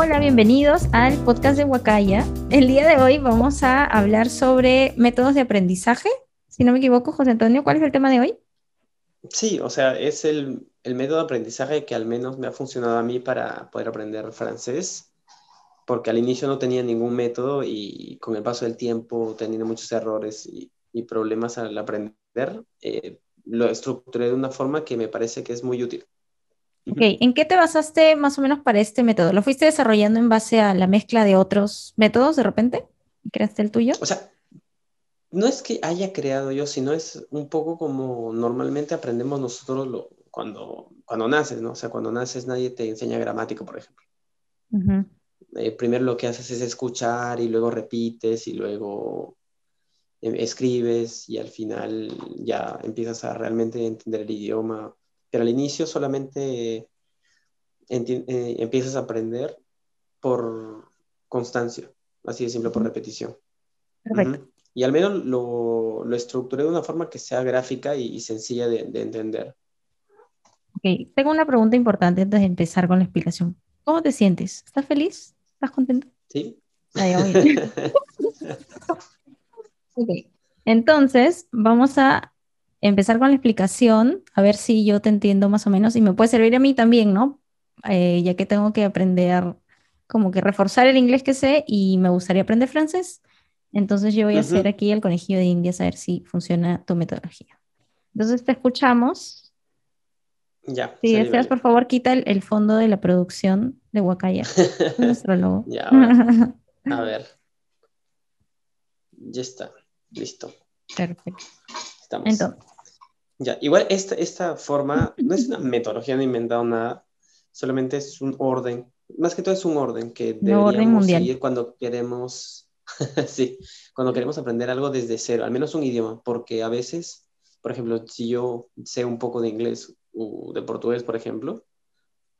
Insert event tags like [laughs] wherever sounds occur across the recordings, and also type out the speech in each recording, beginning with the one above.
Hola, bienvenidos al podcast de Huacaya. El día de hoy vamos a hablar sobre métodos de aprendizaje. Si no me equivoco, José Antonio, ¿cuál es el tema de hoy? Sí, o sea, es el, el método de aprendizaje que al menos me ha funcionado a mí para poder aprender francés, porque al inicio no tenía ningún método y con el paso del tiempo, teniendo muchos errores y, y problemas al aprender, eh, lo estructuré de una forma que me parece que es muy útil. Ok, ¿en qué te basaste más o menos para este método? ¿Lo fuiste desarrollando en base a la mezcla de otros métodos de repente? ¿Creaste el tuyo? O sea, no es que haya creado yo, sino es un poco como normalmente aprendemos nosotros lo, cuando, cuando naces, ¿no? O sea, cuando naces nadie te enseña gramática, por ejemplo. Eh, primero lo que haces es escuchar y luego repites y luego eh, escribes y al final ya empiezas a realmente entender el idioma pero al inicio solamente eh, empiezas a aprender por constancia, así de simple, por repetición. Perfecto. Y al menos lo, lo, estructuré de una forma que sea gráfica y, sencilla de, entender. Ok, tengo una pregunta importante antes de empezar con la explicación. ¿Cómo te sientes? ¿Estás feliz? ¿Estás contento? Sí. [laughs] [laughs] ok, entonces vamos a empezar con la explicación, a ver si yo te entiendo más o menos y me puede servir a mí también, ¿no? Eh, ya que tengo que aprender, como que reforzar el inglés que sé y me gustaría aprender francés. Entonces yo voy a hacer aquí el conejillo de indias a ver si funciona tu metodología. Entonces te escuchamos. Ya. Si deseas, por favor, quita el, fondo de la producción de Huacaya, nuestro [laughs] logo. Ya, [laughs] a ver. Ya está. Listo. Perfecto. Estamos. Entonces, ya, igual esta, esta forma no es una metodología, no he inventado nada, solamente es un orden, más que todo es un orden que deberíamos orden seguir cuando queremos, [laughs] sí, cuando queremos aprender algo desde cero, al menos un idioma, porque a veces, por ejemplo, si yo sé un poco de inglés o de portugués, por ejemplo,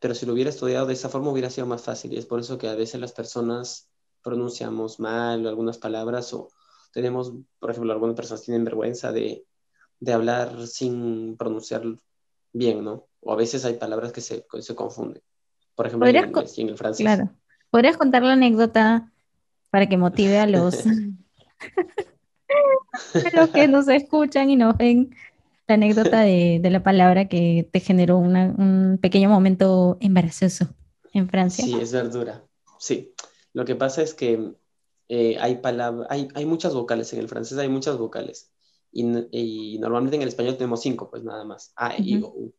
pero si lo hubiera estudiado de esa forma hubiera sido más fácil y es por eso que a veces las personas pronunciamos mal algunas palabras o tenemos, por ejemplo, algunas personas tienen vergüenza de de hablar sin pronunciar bien, ¿no? O a veces hay palabras que se, se confunden. Por ejemplo, en el inglés y en el francés. Claro. ¿Podrías contar la anécdota para que motive a los, [laughs] los que nos escuchan y nos ven? La anécdota de, de la palabra que te generó un pequeño momento embarazoso en Francia. Sí, es verdura. Sí. Lo que pasa es que eh, hay, palabras, hay, hay muchas vocales en el francés, hay muchas vocales. Y, normalmente en el español tenemos cinco, pues nada más, A, E, I, O, U.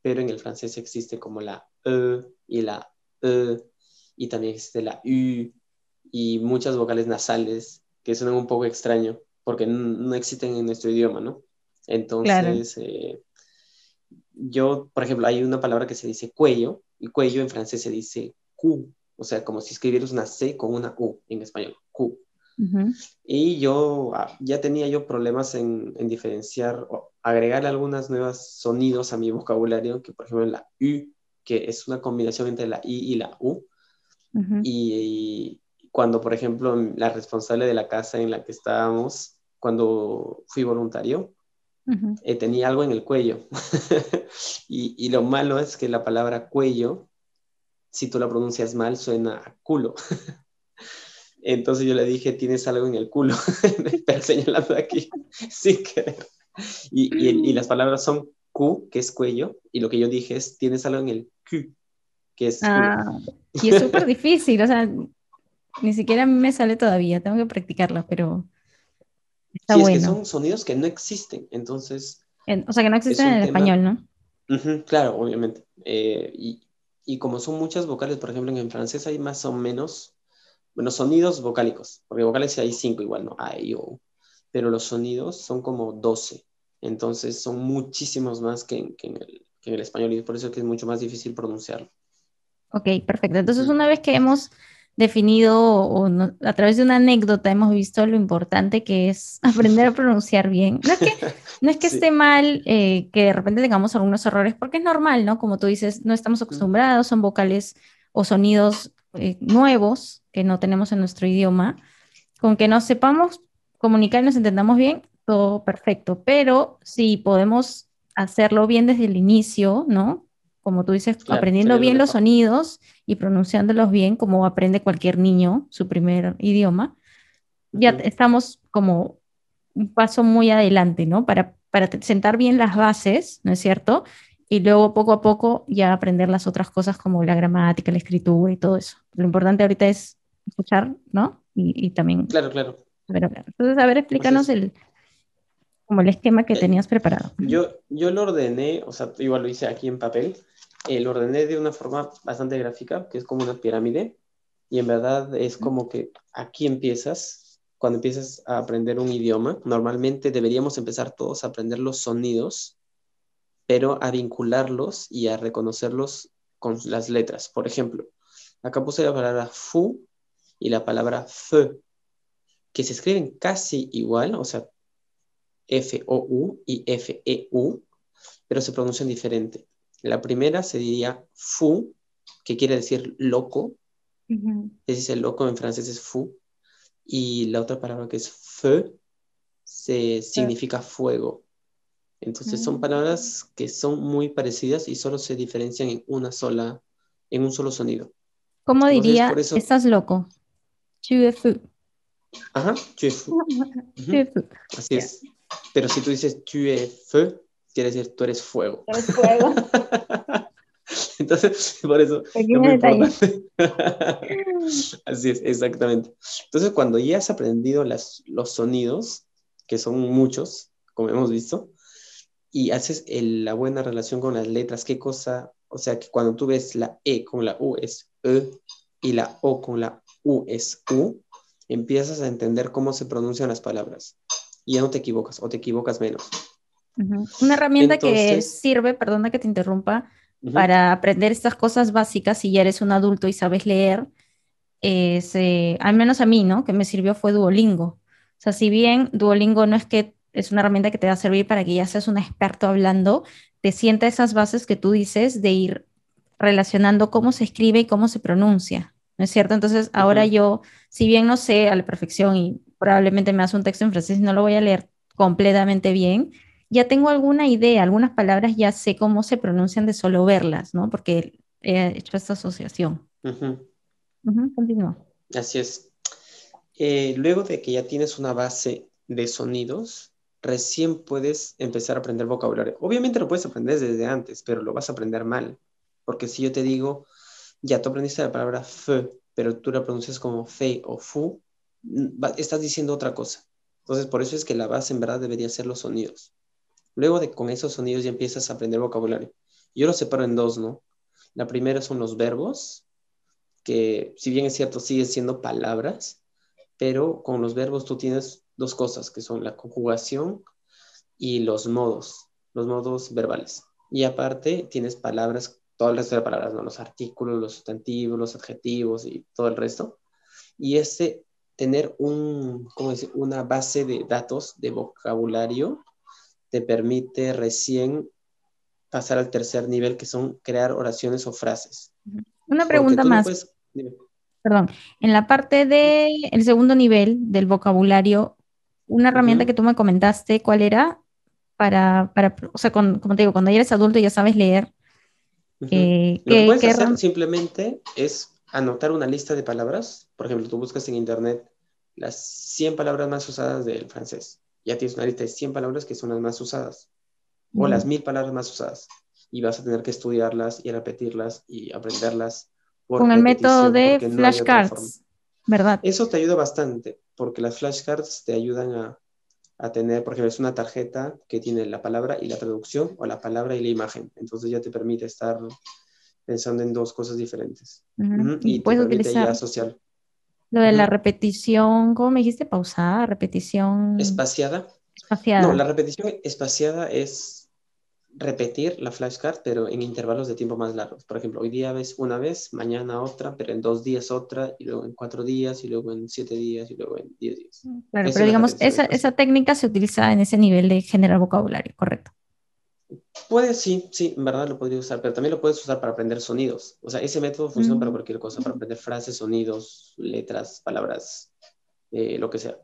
Pero en el francés existe como la E y la E, y también existe la U, y muchas vocales nasales que suenan un poco extraño, porque no existen en nuestro idioma, ¿no? Entonces, eh, yo, por ejemplo, hay una palabra que se dice cuello, y cuello en francés se dice Q, o sea, como si escribieras una C con una U en español, Q. Y yo ah, ya tenía yo problemas en, diferenciar o agregar algunos nuevos sonidos a mi vocabulario, que por ejemplo la U, que es una combinación entre la I y la U. y, cuando, por ejemplo, la responsable de la casa en la que estábamos, cuando fui voluntario, eh, tenía algo en el cuello. [laughs] y, y, lo malo es que la palabra cuello, si tú la pronuncias mal, suena a culo. [laughs] Entonces yo le dije, tienes algo en el culo, pero señalando aquí, sin querer. Y, y, las palabras son Q, que es cuello, y lo que yo dije es, tienes algo en el Q, que es ah, Y es súper difícil, o sea, ni siquiera me sale todavía, tengo que practicarlo, pero está bueno. Es que son sonidos que no existen, entonces... o sea, que no existen en el español, ¿no? claro, obviamente. Eh, y, y como son muchas vocales, por ejemplo, en francés hay más o menos bueno, sonidos vocálicos, porque vocales hay cinco igual, ¿no? A, I, O. Pero los sonidos son como 12. Entonces son muchísimos más que en, el, que en el español y por eso es que es mucho más difícil pronunciarlo. Ok, perfecto. Entonces, una vez que hemos definido o a través de una anécdota hemos visto lo importante que es [laughs] aprender a [laughs] pronunciar bien. No es que, no es que esté mal eh, que de repente tengamos algunos errores, porque es normal, ¿no? Como tú dices, no estamos acostumbrados, son vocales o sonidos eh, nuevos que no tenemos en nuestro idioma, con que nos sepamos comunicar y nos entendamos bien, todo perfecto, pero si podemos hacerlo bien desde el inicio, ¿no? como tú dices, aprendiendo bien los sonidos y pronunciándolos bien, como aprende cualquier niño su primer idioma, ya estamos como un paso muy adelante, ¿no? Para, para sentar bien las bases, ¿no es cierto? Y luego poco a poco ya aprender las otras cosas como la gramática, la escritura y todo eso. Lo importante ahorita es escuchar, ¿no? Y, también... Claro, claro. Entonces, a ver, explícanos el, como el esquema que eh, tenías preparado. Yo, yo lo ordené, o sea, igual lo hice aquí en papel, eh, lo ordené de una forma bastante gráfica, que es como una pirámide, y en verdad es como que aquí empiezas, cuando empiezas a aprender un idioma, normalmente deberíamos empezar todos a aprender los sonidos, pero a vincularlos y a reconocerlos con las letras. Por ejemplo, acá puse la palabra fu y la palabra fe, que se escriben casi igual, o sea, F-O-U y F-E-U, pero se pronuncian diferente. La primera se diría fu, que quiere decir loco. Ese es el loco en francés es fou. Y la otra palabra que es feu se significa fuego. Entonces son ah. palabras que son muy parecidas y solo se diferencian en una sola, en un solo sonido. ¿Cómo diría? Estás loco. Fou. Ajá, tu es fou. Así es. Pero si tú dices feu, quiere decir tú eres fuego. Eres fuego. [laughs] Entonces, por eso es muy importante. [laughs] Así es, exactamente. Entonces, cuando ya has aprendido las, los sonidos, que son muchos, como hemos visto, y haces la buena relación con las letras, qué cosa, o sea, que cuando tú ves la E con la U es E y la O con la U es U, empiezas a entender cómo se pronuncian las palabras y ya no te equivocas o te equivocas menos. Una herramienta que sirve, perdona que te interrumpa, para aprender estas cosas básicas si ya eres un adulto y sabes leer, es, eh, al menos a mí, ¿no? Que me sirvió fue Duolingo. O sea, si bien Duolingo no es que es una herramienta que te va a servir para que ya seas un experto hablando, te sienta esas bases que tú dices de ir relacionando cómo se escribe y cómo se pronuncia, ¿no es cierto? Entonces, ahora yo, si bien no sé a la perfección y probablemente me hace un texto en francés y no lo voy a leer completamente bien, ya tengo alguna idea, algunas palabras ya sé cómo se pronuncian de solo verlas, ¿no? Porque he hecho esta asociación. Continúa. Así es. Eh, luego de que ya tienes una base de sonidos, recién puedes empezar a aprender vocabulario. Obviamente lo puedes aprender desde antes, pero lo vas a aprender mal. Porque si yo te digo, ya tú aprendiste la palabra fe, pero tú la pronuncias como fe o fu, estás diciendo otra cosa. Entonces, por eso es que la base en verdad debería ser los sonidos. Luego de con esos sonidos ya empiezas a aprender vocabulario. Yo lo separo en dos, ¿no? La primera son los verbos, que si bien es cierto, siguen siendo palabras, pero con los verbos tú tienes dos cosas, que son la conjugación y los modos, los modos verbales. Y aparte tienes palabras, todas las palabras, ¿no? Los artículos, los sustantivos, los adjetivos y todo el resto. Y este, tener un, ¿cómo decir? una base de datos de vocabulario te permite recién pasar al tercer nivel, que son crear oraciones o frases. Una pregunta más. Perdón, en la parte del el segundo nivel del vocabulario, una herramienta que tú me comentaste, ¿cuál era? Para, para o sea, como te digo, cuando ya eres adulto y ya sabes leer. Eh, Lo que puedes hacer simplemente es anotar una lista de palabras. Por ejemplo, tú buscas en internet las 100 palabras más usadas del francés ya tienes una lista de 100 palabras que son las más usadas o las mil palabras más usadas y vas a tener que estudiarlas y repetirlas y aprenderlas. Con el método de flashcards, ¿verdad? Eso te ayuda bastante porque las flashcards te ayudan a, a tener, por ejemplo, es una tarjeta que tiene la palabra y la traducción o la palabra y la imagen. Entonces ya te permite estar pensando en dos cosas diferentes. Y, puedes utilizar asociar. Lo de la repetición, ¿cómo me dijiste? Pausada, repetición. Espaciada. Espaciada. No, la repetición espaciada es repetir la flashcard, pero en intervalos de tiempo más largos. Por ejemplo, hoy día ves una vez, mañana otra, pero en dos días otra, y luego en cuatro días, y luego en siete días, y luego en diez días. Claro, pero digamos, esa, esa técnica se utiliza en ese nivel de generar vocabulario, correcto. Puede, sí, sí, en verdad lo podría usar, pero también lo puedes usar para aprender sonidos. O sea, ese método funciona para mm. cualquier cosa, para aprender frases, sonidos, letras, palabras, eh, lo que sea.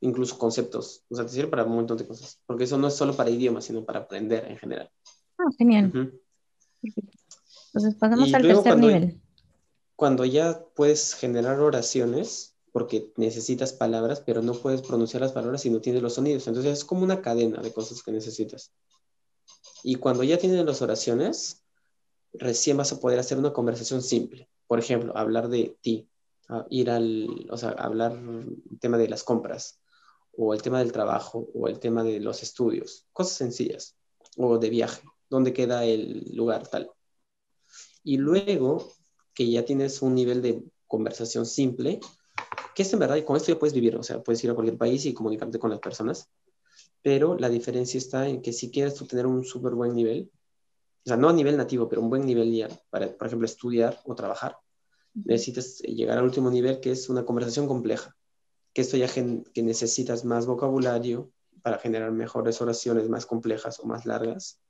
Incluso conceptos. O sea, te sirve para un montón de cosas. Porque eso no es solo para idiomas, sino para aprender en general. Ah, genial. Entonces pasamos al tercer nivel. Cuando ya puedes generar oraciones, porque necesitas palabras, pero no puedes pronunciar las palabras si no tienes los sonidos. Entonces es como una cadena de cosas que necesitas. Y cuando ya tienes las oraciones, recién vas a poder hacer una conversación simple. Por ejemplo, hablar de ti, ir al, o sea, hablar el tema de las compras, o el tema del trabajo, o el tema de los estudios, cosas sencillas, o de viaje, dónde queda el lugar tal. Y luego que ya tienes un nivel de conversación simple, que es en verdad, y con esto ya puedes vivir, o sea, puedes ir a cualquier país y comunicarte con las personas, pero la diferencia está en que si quieres tú tener un súper buen nivel, o sea, no a nivel nativo, pero un buen nivel ya para, por ejemplo, estudiar o trabajar, necesitas llegar al último nivel que es una conversación compleja, que esto ya que necesitas más vocabulario para generar mejores oraciones más complejas o más largas,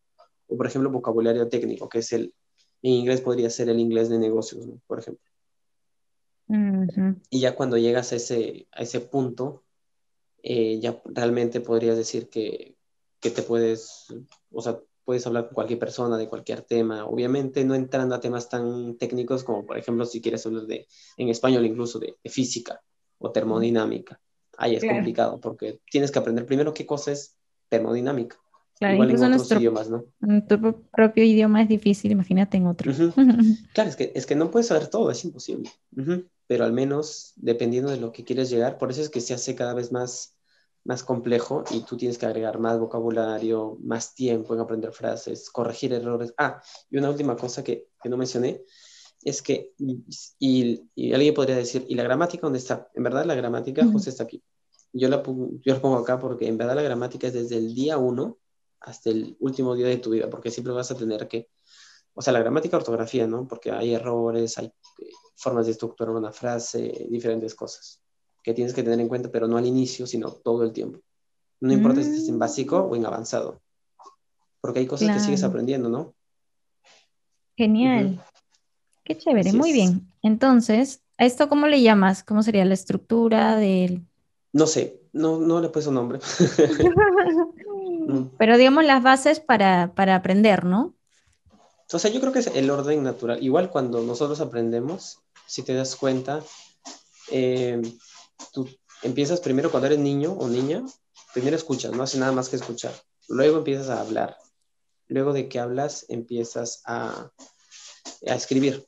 o por ejemplo vocabulario técnico, que es el, en inglés podría ser el inglés de negocios, por ejemplo. Y ya cuando llegas a ese, a ese punto, eh, ya realmente podrías decir que, que te puedes, o sea, puedes hablar con cualquier persona de cualquier tema, obviamente no entrando a temas tan técnicos como, por ejemplo, si quieres hablar de, en español incluso, de, física o termodinámica. Ahí es complicado porque tienes que aprender primero qué cosa es termodinámica. Claro, Igual en otros idiomas, ¿no? En tu propio idioma es difícil, imagínate en otro. [laughs] Claro, es que, es que no puedes saber todo, es imposible. Pero al menos, dependiendo de lo que quieres llegar, por eso es que se hace cada vez más, más complejo y tú tienes que agregar más vocabulario, más tiempo en aprender frases, corregir errores. Ah, y una última cosa que, que no mencioné es que, y, y, alguien podría decir, ¿y la gramática dónde está? En verdad, la gramática justo está aquí. Yo la, yo la pongo acá porque en verdad la gramática es desde el día uno hasta el último día de tu vida, porque siempre vas a tener que, o sea, la gramática, ortografía, ¿no? Porque hay errores, hay eh, formas de estructurar una frase, diferentes cosas que tienes que tener en cuenta, pero no al inicio, sino todo el tiempo. No importa si estás en básico o en avanzado, porque hay cosas que sigues aprendiendo, ¿no? Genial. Qué chévere, muy bien. Entonces, ¿a esto cómo le llamas? ¿Cómo sería la estructura del...? No sé, no, no le puse un nombre. [laughs] Pero digamos las bases para, para aprender, ¿no? O sea, yo creo que es el orden natural. Igual cuando nosotros aprendemos, si te das cuenta, eh, tú empiezas primero cuando eres niño o niña, primero escuchas, no hace nada más que escuchar. Luego empiezas a hablar. Luego de que hablas, empiezas a, a escribir.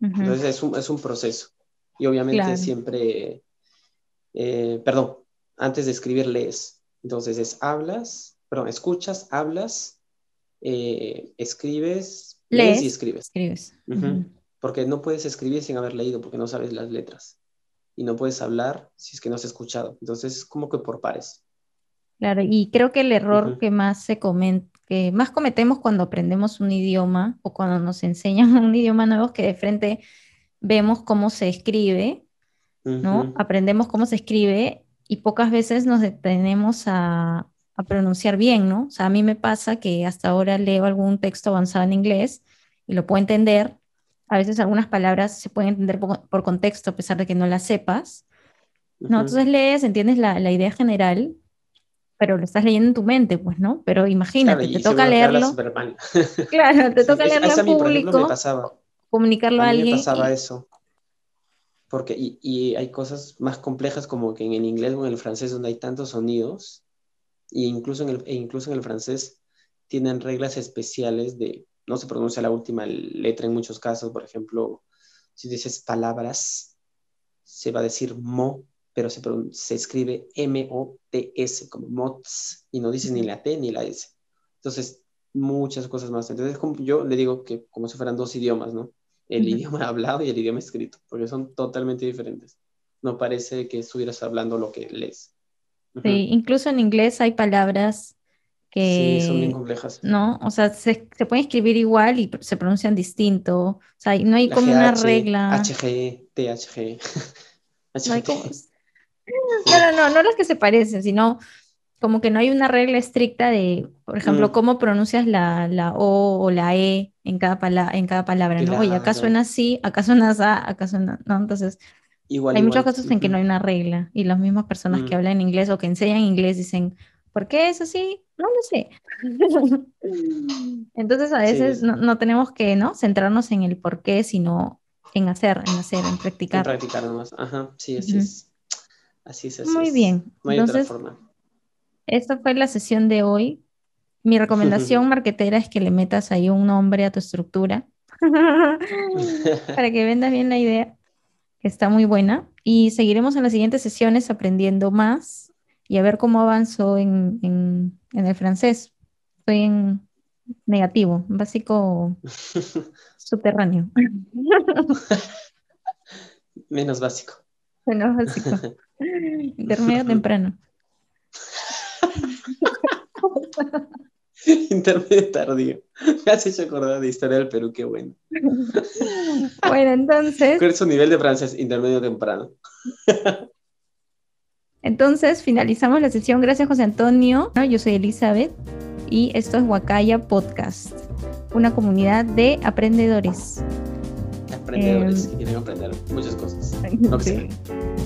Entonces es un, es un, proceso. Y obviamente siempre, eh, perdón, antes de escribir lees. Entonces es hablas, perdón, escuchas, hablas, eh, escribes, lees, y escribes. Escribes. Porque no puedes escribir sin haber leído, porque no sabes las letras. Y no puedes hablar si es que no has escuchado. Entonces es como que por pares. Claro, y creo que el error que más se comenta, que más cometemos cuando aprendemos un idioma o cuando nos enseñan [laughs] un idioma nuevo es que de frente vemos cómo se escribe, ¿no? Aprendemos cómo se escribe y pocas veces nos detenemos a, pronunciar bien, ¿no? O sea, a mí me pasa que hasta ahora leo algún texto avanzado en inglés y lo puedo entender. A veces algunas palabras se pueden entender por, contexto a pesar de que no las sepas. ¿no? Entonces lees, entiendes la, idea general, pero lo estás leyendo en tu mente, pues, ¿no? Pero imagínate, te toca leerlo. claro, te toca leerlo en público, comunicarlo a, alguien. Me pasaba eso porque y, hay cosas más complejas como que en el inglés o en el francés donde hay tantos sonidos, e incluso en el, e incluso en el francés tienen reglas especiales de, no se pronuncia la última letra en muchos casos, por ejemplo, si dices palabras, se va a decir mo, pero se, se escribe M-O-T-S, como mots, y no dices ni la T ni la S. Entonces, muchas cosas más. Entonces, yo le digo que como si fueran dos idiomas, ¿no? el idioma hablado y el idioma escrito, porque son totalmente diferentes. No parece que estuvieras hablando lo que lees. Sí, incluso en inglés hay palabras que... Sí, son bien complejas. ¿No? O sea, se, se pueden escribir igual y se pronuncian distinto. O sea, no hay como una regla. HG, THG. [laughs] No como... [laughs] No, no, no las que se parecen, sino como que no hay una regla estricta de, por ejemplo, mm. cómo pronuncias la, la, O o la E en cada, en cada palabra, ¿no? Oye, acá suena así, acá suena así, acá suena, ¿no? Entonces, hay muchos casos en que no hay una regla y las mismas personas que hablan inglés o que enseñan inglés dicen, ¿Por qué es así? No lo sé. [laughs] Entonces a veces no, tenemos que ¿no? centrarnos en el por qué, sino en hacer, en hacer, en practicar. En practicar nomás. Ajá, sí, así es. Así es. Muy bien. No hay Entonces, otra forma. Esta fue la sesión de hoy. Mi recomendación [laughs] marketera es que le metas ahí un nombre a tu estructura [laughs] para que vendas bien la idea, que está muy buena. Y seguiremos en las siguientes sesiones aprendiendo más y a ver cómo avanzo en, en, el francés. Estoy en negativo, básico [laughs] subterráneo. [laughs] Menos básico. Menos básico. [laughs] Intermedio temprano. Intermedio tardío. Me has hecho acordar de historia del Perú, qué bueno. Bueno, entonces. ¿Cuál es su nivel de francés? Intermedio temprano. Entonces, finalizamos la sesión. Gracias, José Antonio. Yo soy Elizabeth y esto es Huacaya Podcast, una comunidad de aprendedores. Aprendedores em, que quieren aprender muchas cosas. [laughs] Lo que sea.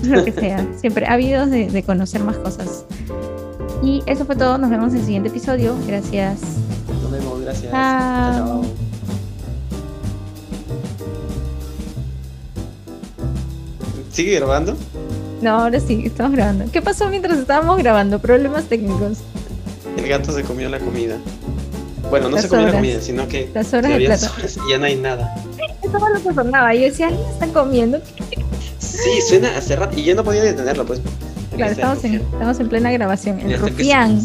Lo que sea. [laughs] Siempre habidos de, de conocer más cosas. Y eso fue todo. Nos vemos en el siguiente episodio. Gracias. Nos vemos. Gracias. Chao. ¿Sigue grabando? No, ahora sí, estamos grabando. ¿Qué pasó mientras estábamos grabando? Problemas técnicos. El gato se comió la comida. Bueno, no se comió la comida, sino que Las horas de plata. y ya no hay nada. Eso fue lo que sonaba. Yo decía, ¿alguien está comiendo? Sí, suena hace rato y ya no podía detenerlo, pues. Claro, estamos en, estamos en plena grabación. El rufián.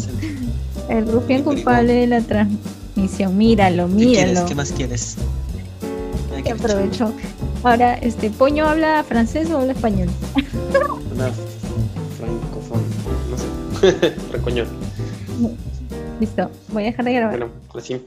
El rufián culpable de la transmisión. Míralo, míralo. ¿Qué, más quieres? Que aprovecho. Ahora, este, ¿Poño habla francés o habla español? [laughs] Habla francofón. No sé. [laughs] Recoñón. Listo. Voy a dejar de grabar. Bueno, así.